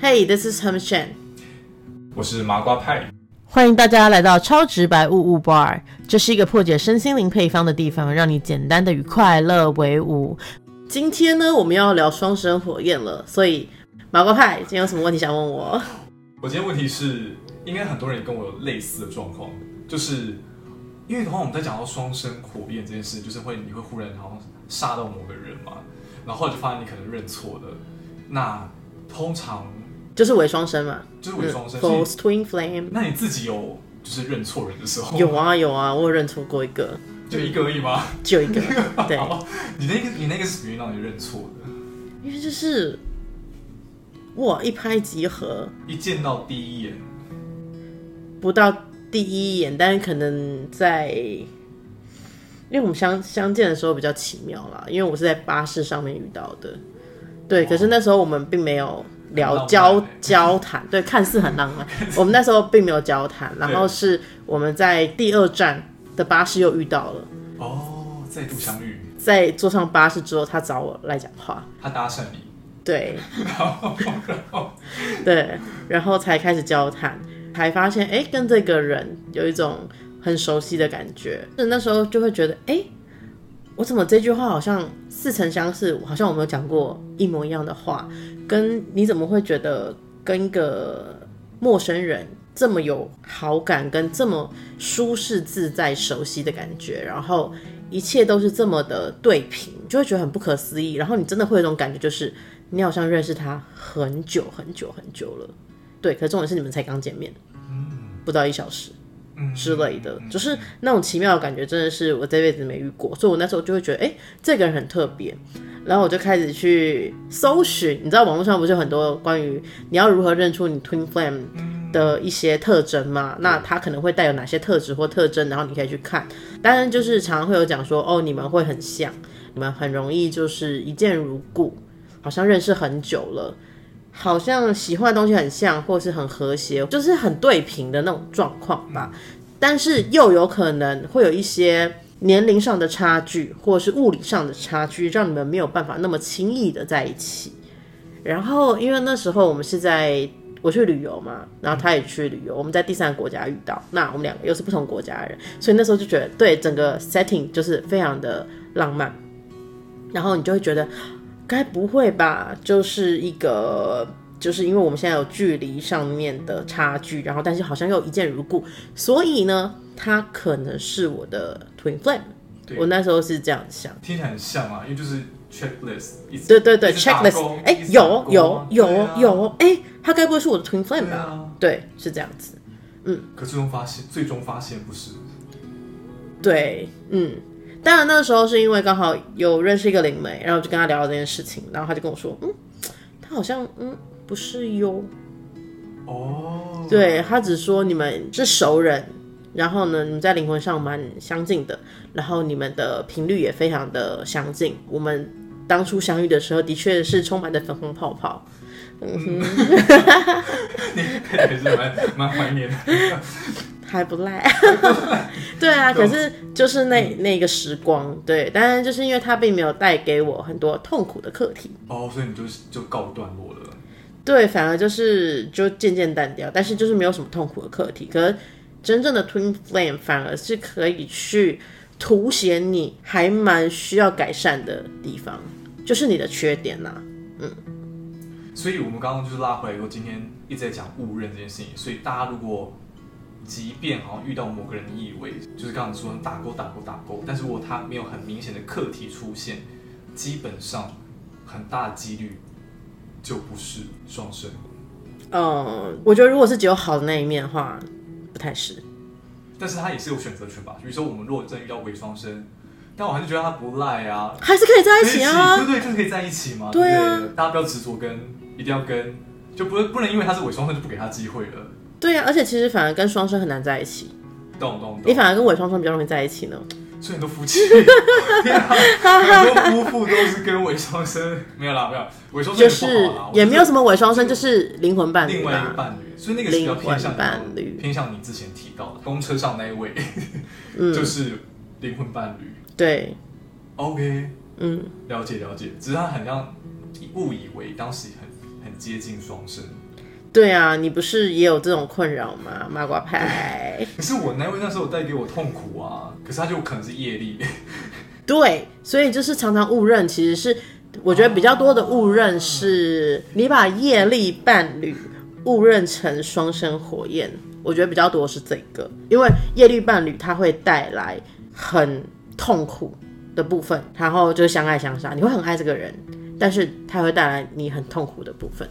Hey, this is Herm Shan。我是麻瓜派，欢迎大家来到超直白物物 bar，这是一个破解身心灵配方的地方，让你简单的与快乐为伍。今天呢，我们要聊双生火焰了，所以麻瓜派今天有什么问题想问我？我今天问题是，应该很多人也跟我有类似的状况，就是因为的话，我们在讲到双生火焰这件事，就是会你会忽然好像杀到某个人嘛，然后后来就发现你可能认错了，那通常就是伪双生嘛，就是伪双生。false twin flame。那你自己有就是认错人的时候，有啊有啊，我有认错过一个，就一个而已吗？就一个，对，好，你那个你那个是属于让你认错的，因为就是哇一拍即合，一见到第一眼，不到第一眼，但是可能在，因为我们相相见的时候比较奇妙啦，因为我是在巴士上面遇到的，对，可是那时候我们并没有聊交欸 交谈，对，看似很浪漫，我们那时候并没有交谈，然后是我们在第二站的巴士又遇到了，哦，再度相遇，在坐上巴士之后，他找我来讲话，他搭讪你，对 然后然后。对，然后才开始交谈，才发现哎，诶跟这个人有一种很熟悉的感觉。那时候就会觉得，哎，我怎么这句话好像似曾相识，好像我没有讲过一模一样的话，跟你怎么会觉得跟一个陌生人这么有好感，跟这么舒适自在、熟悉的感觉，然后一切都是这么的对平，就会觉得很不可思议。然后你真的会有一种感觉，就是你好像认识他很久很久很久了，对。可是重点是你们才刚见面，不到一小时。嗯之类的，就是那种奇妙的感觉，真的是我这辈子没遇过，所以我那时候就会觉得，哎、这个人很特别，然后我就开始去搜寻，你知道网络上不是有很多关于你要如何认出你 twin flame 的一些特征吗？那它可能会带有哪些特质或特征，然后你可以去看。当然，就是常常会有讲说，哦，你们会很像，你们很容易就是一见如故，好像认识很久了。好像喜欢的东西很像，或是很和谐，就是很对平的那种状况吧。但是又有可能会有一些年龄上的差距，或是物理上的差距，让你们没有办法那么轻易的在一起。然后，因为那时候我们是在我去旅游嘛，然后他也去旅游，我们在第三个国家遇到，那我们两个又是不同国家的人，所以那时候就觉得对整个 setting 就是非常的浪漫。然后你就会觉得，该不会吧？就是一个，就是因为我们现在有距离上面的差距，然后但是好像又一见如故，所以呢，他可能是我的 twin flame。对我那时候是这样想。听起来很像啊，因为就是 checklist，对对对，checklist，哎、有有有有，哎、他该不会是我的 twin flame 吧？对，是这样子。嗯可最终发现，最终发现不是，对，嗯，当然那个时候是因为刚好有认识一个灵媒，然后我就跟他聊了这件事情，然后他就跟我说，嗯，他好像嗯不是哟，哦，对他只说你们是熟人，然后呢你们在灵魂上蛮相近的，然后你们的频率也非常的相近，我们当初相遇的时候的确是充满着粉红泡泡，你还是蛮蛮怀念的，还不赖，对啊，可是就是那那个时光，对，当然就是因为它并没有带给我很多痛苦的课题，哦，所以你就就告一段落了，对，反而就是就渐渐淡掉，但是就是没有什么痛苦的课题。可是真正的 twin flame 反而是可以去凸显你还蛮需要改善的地方，就是你的缺点呐、嗯。所以我们刚刚就是拉回来说，今天一直在讲误认这件事情，所以大家如果即便好像遇到某个人你以为就是刚刚说打勾打勾打勾，但是如果他没有很明显的课题出现，基本上很大的几率就不是双生。嗯，我觉得如果是只有好的那一面的话，不太是。但是他也是有选择权吧？比如说我们如果真的遇到伪双生，但我还是觉得他不赖啊，还是可以在一起啊对。对，就是可以在一起嘛，对啊？大家不要执着跟，一定要跟，就不不能因为他是伪双生就不给他机会了。对啊，而且其实反而跟双生很难在一起，懂懂懂，你反而跟伪双生比较容易在一起呢。所以很多夫妻，很多夫妇都是跟伪双生，没有啦，没有，伪双生就是也没有什么么伪双生，就是灵魂伴侣另外一个。伴侣，所以那个是比较偏向伴侣偏向你之前提到的公车上那一位，嗯。就是灵魂伴侣。对，OK，嗯，了解了解，只是他很像误以为当时很很接近双生，对啊，你不是也有这种困扰吗？麻瓜派。可是我那位那时候带给我痛苦啊，可是他就可能是业力。对，所以就是常常误认，其实是我觉得比较多的误认是，你把业力伴侣误认成双生火焰。我觉得比较多是这个，因为业力伴侣它会带来很痛苦的部分，然后就是相爱相杀，你会很爱这个人，但是他会带来你很痛苦的部分。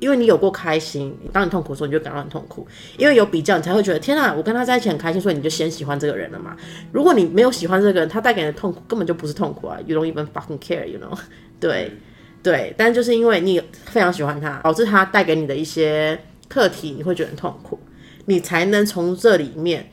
因为你有过开心，当你痛苦的时候，你就感到很痛苦。因为有比较，你才会觉得天啊，我跟他在一起很开心，所以你就先喜欢这个人了嘛。如果你没有喜欢这个人，他带给你的痛苦根本就不是痛苦啊，You don't even fucking care，you know？对对，但就是因为你非常喜欢他，导致他带给你的一些课题，你会觉得很痛苦，你才能从这里面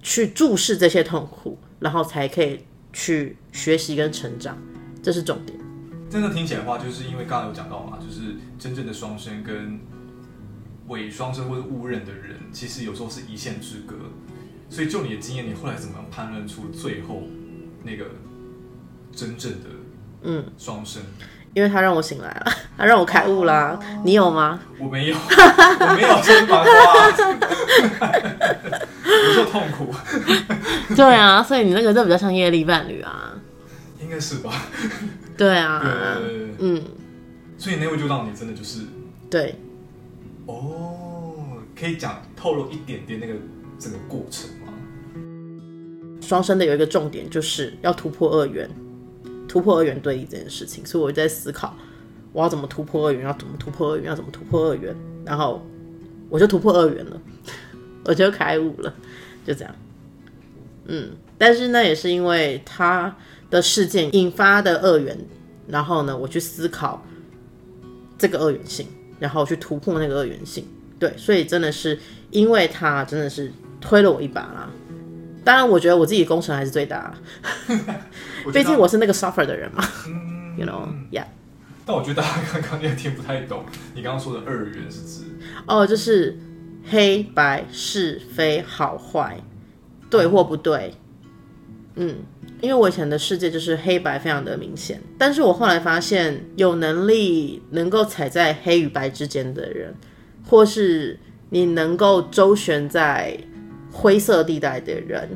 去注视这些痛苦，然后才可以去学习跟成长，这是重点。真的听起来的话，就是因为刚刚有讲到嘛，就是真正的双生跟伪双生或者误认的人，其实有时候是一线之隔。所以就你的经验，你后来怎么样判断出最后那个真正的嗯双生？因为他让我醒来了，他 让我开悟啦。你有吗？我没有，我没有真麻瓜，我就痛苦。对啊，所以你那个就比较像业力伴侣啊，应该是吧？对啊，嗯，所以那位就让你真的就是对，哦，可以讲透露一点点那个整个过程吗？双生的有一个重点就是要突破二元，突破二元对立这件事情，所以我就在思考我要怎么突破二元，要怎么突破二元，要怎么突破二元，然后我就突破二元了，我就开悟了，就这样，嗯，但是那也是因为他。的事件引发的二元，然后呢，我去思考这个二元性，然后去突破那个二元性。对，所以真的是因为他真的是推了我一把啦。当然，我觉得我自己功臣还是最大，毕竟我是那个 suffer 的人嘛。You know，yeah。但我觉得大家刚刚也听不太懂，你刚刚说的二元是指哦，就是黑白是非好坏，对或不对。嗯。因为我以前的世界就是黑白非常的明显，但是我后来发现，有能力能够踩在黑与白之间的人，或是你能够周旋在灰色地带的人，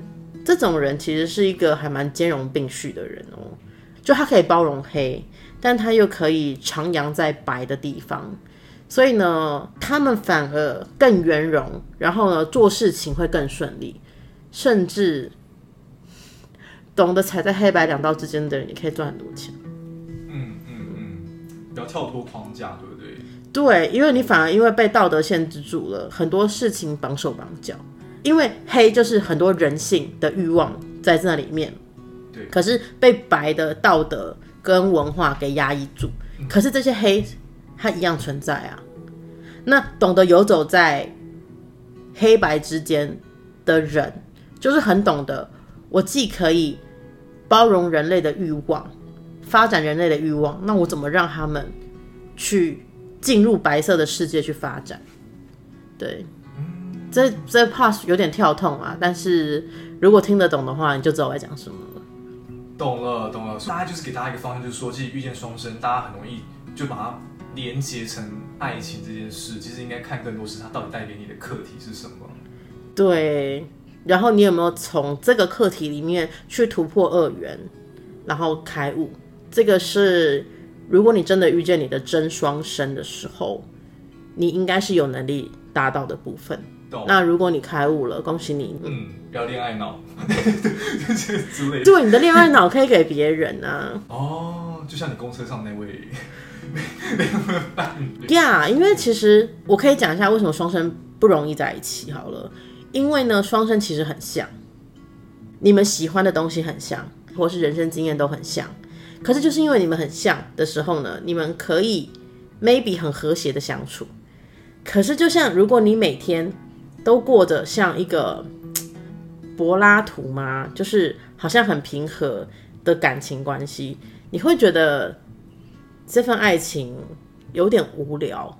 这种人其实是一个还蛮兼容并蓄的人哦。就他可以包容黑，但他又可以徜徉在白的地方，所以呢，他们反而更圆融，然后呢，做事情会更顺利，甚至。懂得踩在黑白两道之间的人，也可以赚很多钱。嗯嗯嗯，不要跳脱框架，对不对？对，因为你反而因为被道德限制住了，很多事情绑手绑脚。因为黑就是很多人性的欲望在那里面，对。可是被白的道德跟文化给压抑住，可是这些黑它一样存在啊。那懂得游走在黑白之间的人，就是很懂得。我既可以包容人类的欲望，发展人类的欲望，那我怎么让他们去进入白色的世界去发展？对，这这怕有点跳痛啊，但是如果听得懂的话，你就知道我在讲什么了。懂了，懂了。大家就是给大家一个方向，就是说，其实遇见双生，大家很容易就把它连接成爱情这件事。其实应该看更多是它到底带给你的课题是什么。对。然后你有没有从这个课题里面去突破二元，然后开悟？这个是如果你真的遇见你的真双生的时候，你应该是有能力达到的部分。那如果你开悟了，恭喜你。嗯，不要恋爱脑，之类。对，你的恋爱脑可以给别人啊。哦，就像你公车上那位。呀，因为其实我可以讲一下为什么双生不容易在一起。好了。因为呢，双生其实很像，你们喜欢的东西很像，或是人生经验都很像。可是就是因为你们很像的时候呢，你们可以 maybe 很和谐的相处。可是就像如果你每天都过着像一个柏拉图吗？就是好像很平和的感情关系，你会觉得这份爱情有点无聊，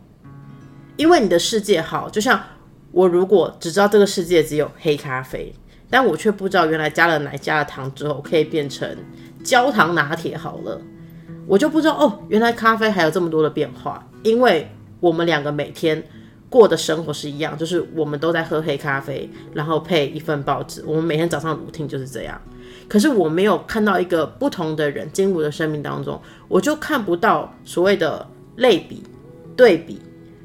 因为你的世界好，就像。我如果只知道这个世界只有黑咖啡，但我却不知道原来加了奶加了糖之后可以变成焦糖拿铁。好了，我就不知道哦，原来咖啡还有这么多的变化。因为我们两个每天过的生活是一样，就是我们都在喝黑咖啡，然后配一份报纸，我们每天早上 routine 就是这样。可是我没有看到一个不同的人进入我的生命当中，我就看不到所谓的类比、对比，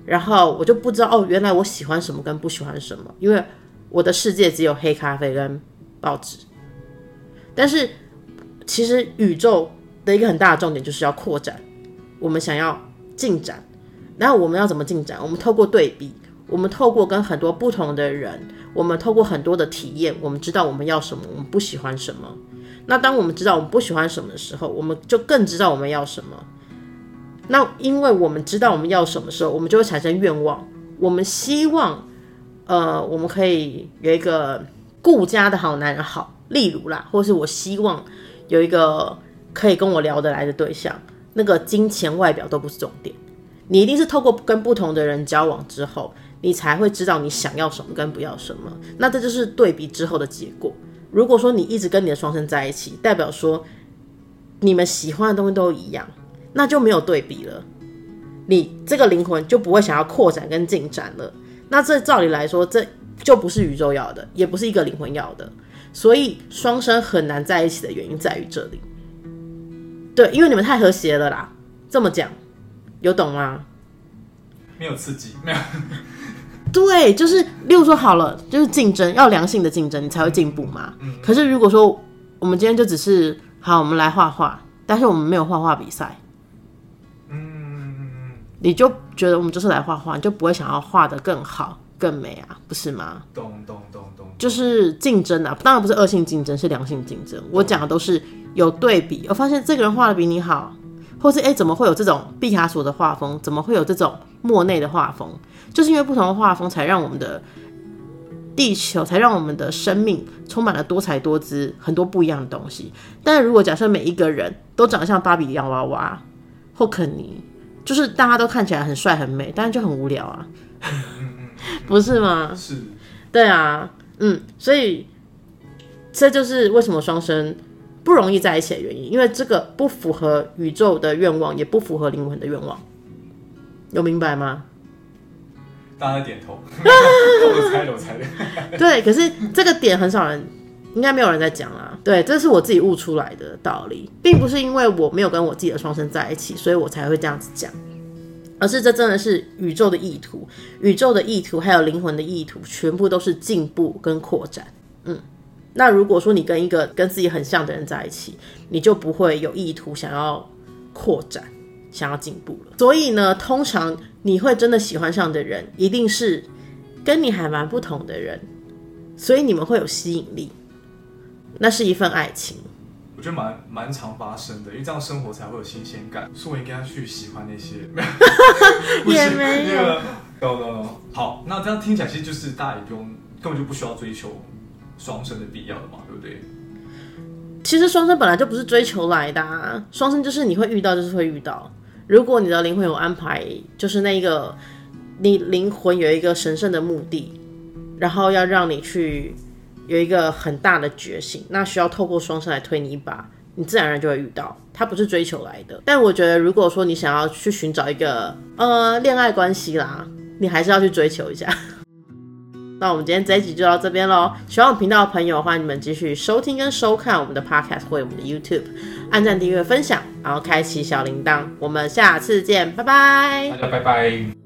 然后我就不知道哦，原来我喜欢什么跟不喜欢什么，因为我的世界只有黑咖啡跟报纸。但是其实宇宙的一个很大的重点就是要扩展，我们想要进展，然后我们要怎么进展？我们透过对比，我们透过跟很多不同的人。我们透过很多的体验，我们知道我们要什么，我们不喜欢什么。那当我们知道我们不喜欢什么的时候，我们就更知道我们要什么。那因为我们知道我们要什么时候，我们就会产生愿望。我们希望，呃，我们可以有一个顾家的好男人，好，例如啦，或是我希望有一个可以跟我聊得来的对象。那个金钱、外表都不是重点，你一定是透过跟不同的人交往之后。你才会知道你想要什么跟不要什么，那这就是对比之后的结果。如果说你一直跟你的双生在一起，代表说你们喜欢的东西都一样，那就没有对比了。你这个灵魂就不会想要扩展跟进展了。那这照理来说，这就不是宇宙要的，也不是一个灵魂要的。所以双生很难在一起的原因在于这里。对，因为你们太和谐了啦。这么讲，有懂吗？没有刺激，没有。对，就是，例如说好了，就是竞争要良性的竞争，你才会进步嘛。嗯。可是如果说我们今天就只是好，我们来画画，但是我们没有画画比赛，嗯，你就觉得我们就是来画画，你就不会想要画的更好、更美啊，不是吗？懂懂懂懂。就是竞争啊，当然不是恶性竞争，是良性竞争。我讲的都是有对比，我发现这个人画的比你好，或是哎，怎么会有这种毕卡索的画风？怎么会有这种莫内的画风？就是因为不同的画风，才让我们的地球，才让我们的生命充满了多彩多姿，很多不一样的东西。但是如果假设每一个人都长得像芭比洋娃娃或肯尼，就是大家都看起来很帅很美，但是就很无聊啊，不是吗？是，对啊，嗯，所以这就是为什么双生不容易在一起的原因，因为这个不符合宇宙的愿望，也不符合灵魂的愿望，有明白吗？大家点头，我猜的，我猜的。对，可是这个点很少人，应该没有人在讲啦。对，这是我自己悟出来的道理，并不是因为我没有跟我自己的双生在一起，所以我才会这样子讲，而是这真的是宇宙的意图，宇宙的意图还有灵魂的意图，全部都是进步跟扩展。嗯，那如果说你跟一个跟自己很像的人在一起，你就不会有意图想要扩展。想要进步了，所以呢，通常你会真的喜欢上的人，一定是跟你还蛮不同的人，所以你们会有吸引力，那是一份爱情。我觉得蛮蛮常发生的，因为这样生活才会有新鲜感。所以我应该去喜欢那些，也没有。no no no。好，那这样听起来其实就是大家也不用，根本就不需要追求双生的必要了嘛，对不对？其实双生本来就不是追求来的，双生就是你会遇到，就是会遇到。如果你的灵魂有安排，就是那个你灵魂有一个神圣的目的，然后要让你去有一个很大的觉醒，那需要透过双生来推你一把，你自然而然就会遇到。它不是追求来的，但我觉得如果说你想要去寻找一个呃恋爱关系啦，你还是要去追求一下。那我们今天这一集就到这边喽。喜欢我频道的朋友，欢迎你们继续收听跟收看我们的 Podcast 或我们的 YouTube，按赞、订阅、分享，然后开启小铃铛。我们下次见，拜拜。大家拜拜。